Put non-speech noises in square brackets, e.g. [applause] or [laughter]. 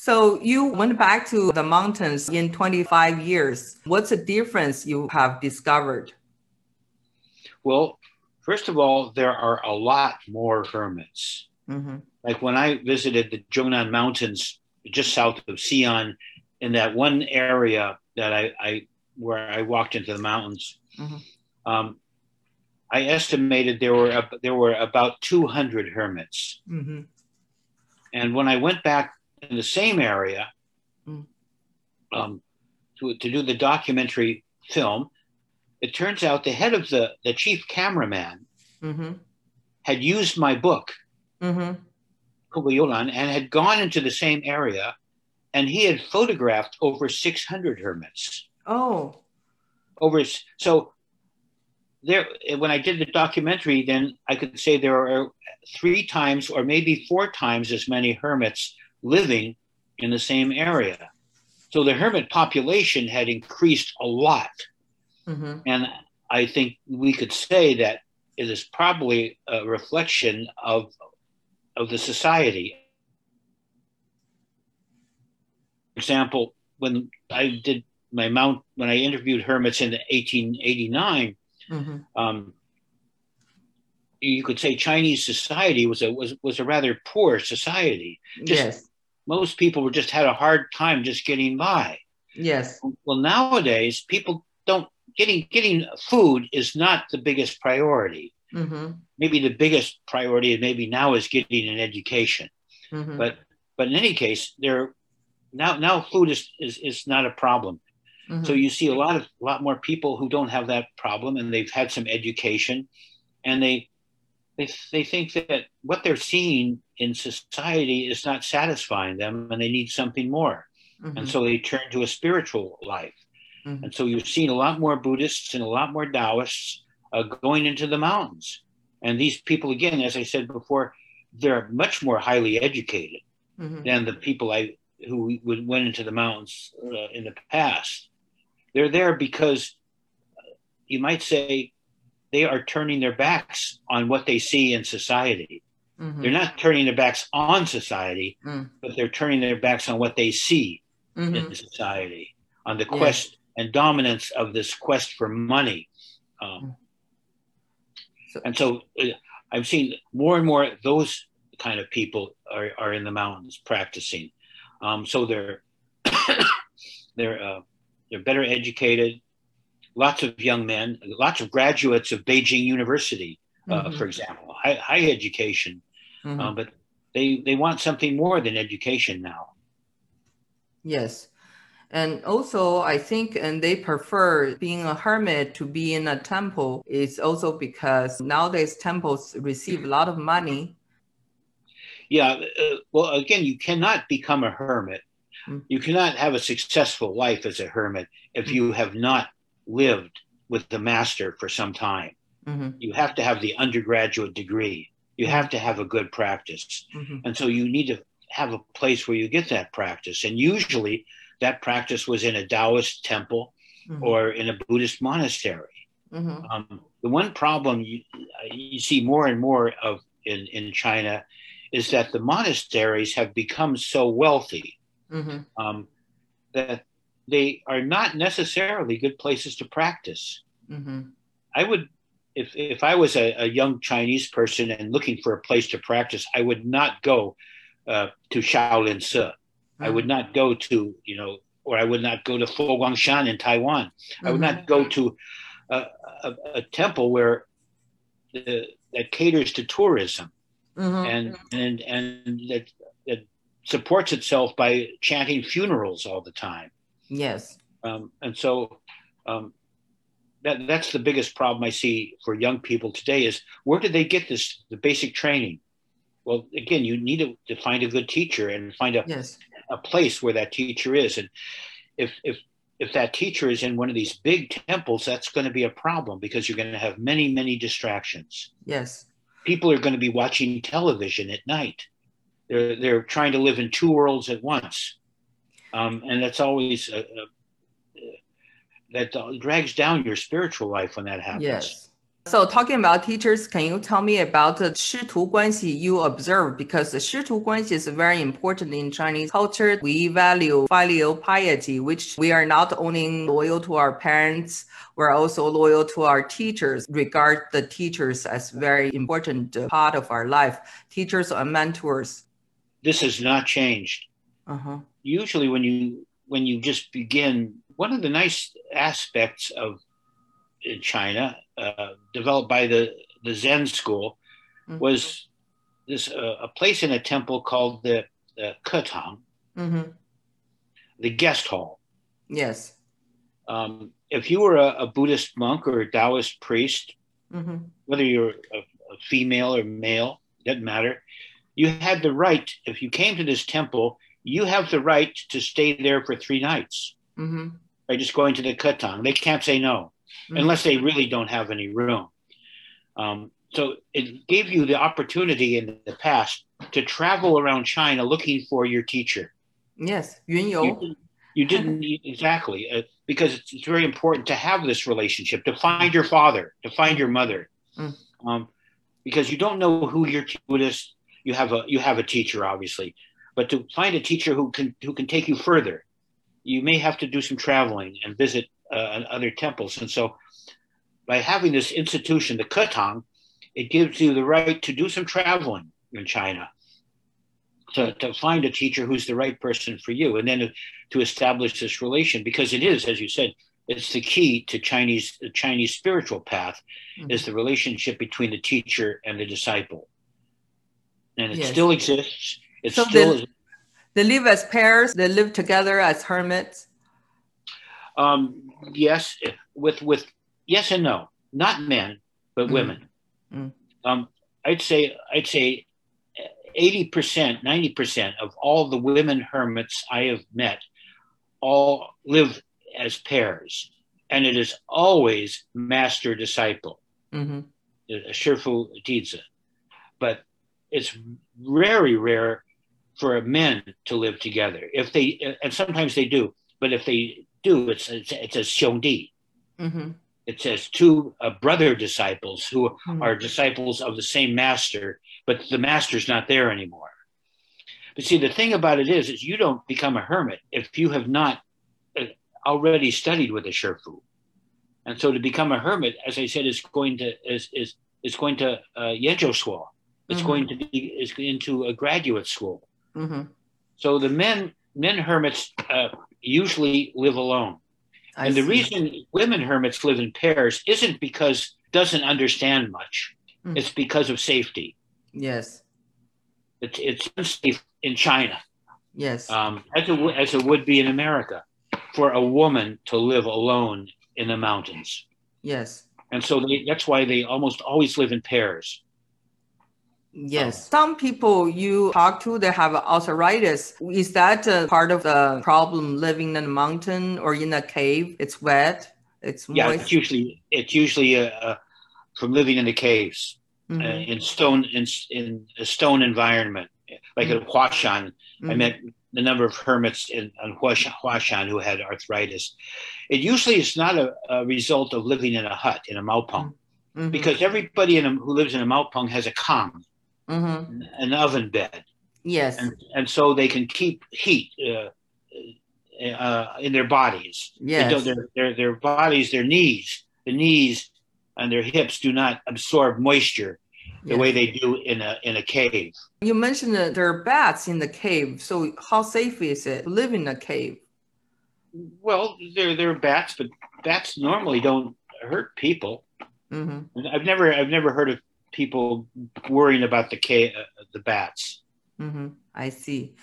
So you went back to the mountains in 25 years. What's the difference you have discovered? Well, first of all, there are a lot more hermits. Mm-hmm. Like when I visited the Zhongnan Mountains just south of Xi'an, in that one area that I, I where I walked into the mountains, mm-hmm. um, I estimated there were there were about 200 hermits. Mm-hmm. And when I went back in the same area mm. um, to, to do the documentary film, it turns out the head of the, the chief cameraman mm-hmm. had used my book, mm-hmm. and had gone into the same area and he had photographed over 600 hermits. Oh. Over so there when I did the documentary, then I could say there are three times or maybe four times as many hermits living in the same area. So the hermit population had increased a lot. Mm-hmm. And I think we could say that it is probably a reflection of, of the society. For example, when I did my mount, when I interviewed hermits in 1889, mm-hmm. um, you could say Chinese society was a was was a rather poor society. Just, yes. Most people were just had a hard time just getting by. Yes. Well, nowadays people don't getting getting food is not the biggest priority. Mm-hmm. Maybe the biggest priority maybe now is getting an education. Mm-hmm. But but in any case, there now now food is is, is not a problem. Mm-hmm. So you see a lot of a lot more people who don't have that problem and they've had some education and they they, they think that what they're seeing in society is not satisfying them and they need something more. Mm-hmm. And so they turn to a spiritual life. Mm-hmm. And so you've seen a lot more Buddhists and a lot more Taoists uh, going into the mountains. And these people, again, as I said before, they're much more highly educated mm-hmm. than the people I who went into the mountains uh, in the past. They're there because uh, you might say they are turning their backs on what they see in society. Mm-hmm. They're not turning their backs on society, mm. but they're turning their backs on what they see mm-hmm. in society, on the quest yeah. and dominance of this quest for money. Um, so, and so uh, I've seen more and more those kind of people are, are in the mountains practicing. Um, so they're [coughs] they're uh, they're better educated, lots of young men, lots of graduates of Beijing University, uh, mm-hmm. for example, high, high education, mm-hmm. uh, but they they want something more than education now. Yes. And also, I think, and they prefer being a hermit to be in a temple is also because nowadays temples receive a lot of money. Yeah. Uh, well, again, you cannot become a hermit. Mm-hmm. You cannot have a successful life as a hermit if mm-hmm. you have not lived with the master for some time. Mm-hmm. You have to have the undergraduate degree. You mm-hmm. have to have a good practice. Mm-hmm. And so you need to have a place where you get that practice. And usually that practice was in a Taoist temple mm-hmm. or in a Buddhist monastery. Mm-hmm. Um, the one problem you, you, see more and more of in, in China is that the monasteries have become so wealthy mm-hmm. um, that they are not necessarily good places to practice. Mm-hmm. I would, if, if I was a, a, young Chinese person and looking for a place to practice, I would not go uh, to Shaolin Si. Mm-hmm. I would mm-hmm. not go to, you know, or I would not go to Fo Guangshan in Taiwan. Mm-hmm. I would not go mm-hmm. to a, a, a temple where the, that caters to tourism mm-hmm. and, and, and that, that supports itself by chanting funerals all the time. Yes. Um, and so um, that that's the biggest problem I see for young people today is where do they get this the basic training? Well, again, you need to, to find a good teacher and find a yes. a place where that teacher is. And if if if that teacher is in one of these big temples, that's going to be a problem because you're going to have many many distractions. Yes. People are going to be watching television at night. They're they're trying to live in two worlds at once um, and that's always that drags down your spiritual life when that happens. Yes. So talking about teachers, can you tell me about the 师徒关系 you observe? Because the 师徒关系 is very important in Chinese culture. We value filial piety, which we are not only loyal to our parents, we're also loyal to our teachers, regard the teachers as very important part of our life. Teachers are mentors. This has not changed. Uh-huh. Usually when you when you just begin, one of the nice aspects of China, uh, developed by the, the Zen school, mm-hmm. was this uh, a place in a temple called the uh, Ketang, mm-hmm. the guest hall. Yes. Um, if you were a, a, Buddhist monk or a Taoist priest, mm-hmm. whether you're a, a, female or male, it doesn't matter. You had the right, if you came to this temple, you have the right to stay there for three nights mm-hmm. by just going to the Ketang. They can't say no mm-hmm. unless they really don't have any room. Um, so it gave you the opportunity in the past to travel around China looking for your teacher. Yes, Yun You, you didn't [laughs] exactly uh, because it's, it's, very important to have this relationship to find your father, to find your mother, mm. um, because you don't know who your Buddhist. You have a you have a teacher, obviously, but to find a teacher who can who can take you further, you may have to do some traveling and visit uh, other temples. And so, by having this institution, the Ketang, it gives you the right to do some traveling in China, to, to find a teacher who's the right person for you, and then to, to establish this relation because it is, as you said, it's the key to Chinese the Chinese spiritual path mm-hmm. is the relationship between the teacher and the disciple, and it yes. still exists. It so still they, they live as pairs. They live together as hermits. Um, yes, with with yes and no, not men, but mm women. mm Um, I'd say I'd say eighty percent, ninety percent of all the women hermits I have met all live as pairs, and it is always master disciple, mm-hmm. Shifu Dizi. But it's very rare for men to live together. If they, and sometimes they do, but if they do, it's, it's, it says Xiongdi. Mm-hmm. It says two uh, brother disciples who mm-hmm. are disciples of the same master, but the master's not there anymore. But see, the thing about it is, is you don't become a hermit if you have not uh, already studied with a Shifu. And so to become a hermit, as I said, is going to is is is going to uh, school. It's mm-hmm. going to be is into a graduate school. Mm-hmm. So the men men hermits uh, usually live alone. I and the reason women hermits live in pairs isn't because doesn't understand much. Mm. It's because of safety. Yes. It's it's unsafe in China. Yes. Um, as, it, as it would be in America for a woman to live alone in the mountains. Yes. And so they, that's why they almost always live in pairs. Yes. Some people you talk to, they have arthritis. Is that a part of the problem living in a mountain or in a cave? It's wet. It's yeah. It's usually it's usually uh, uh, from living in the caves uh, mm-hmm. uh, in stone in in a stone environment, like mm-hmm. at Huashan. Mm-hmm. I met a number of hermits in on Huashan who had arthritis. It usually is not a, a result of living in a hut in a maopeng. Mm-hmm. Because everybody in a, who lives in a maopeng has a kang, mm-hmm. an oven bed. Yes. And, and so they can keep heat uh, uh, in their bodies. Yes. Their, their, their bodies, their knees, the knees and their hips do not absorb moisture the yes. way they do in a in a cave. You mentioned that there are bats in the cave. So how safe is it to live in a cave? Well, there there are bats, but bats normally don't hurt people. Mm-hmm. I've never I've never heard of people worrying about the uh, the bats. Mm-hmm. I see.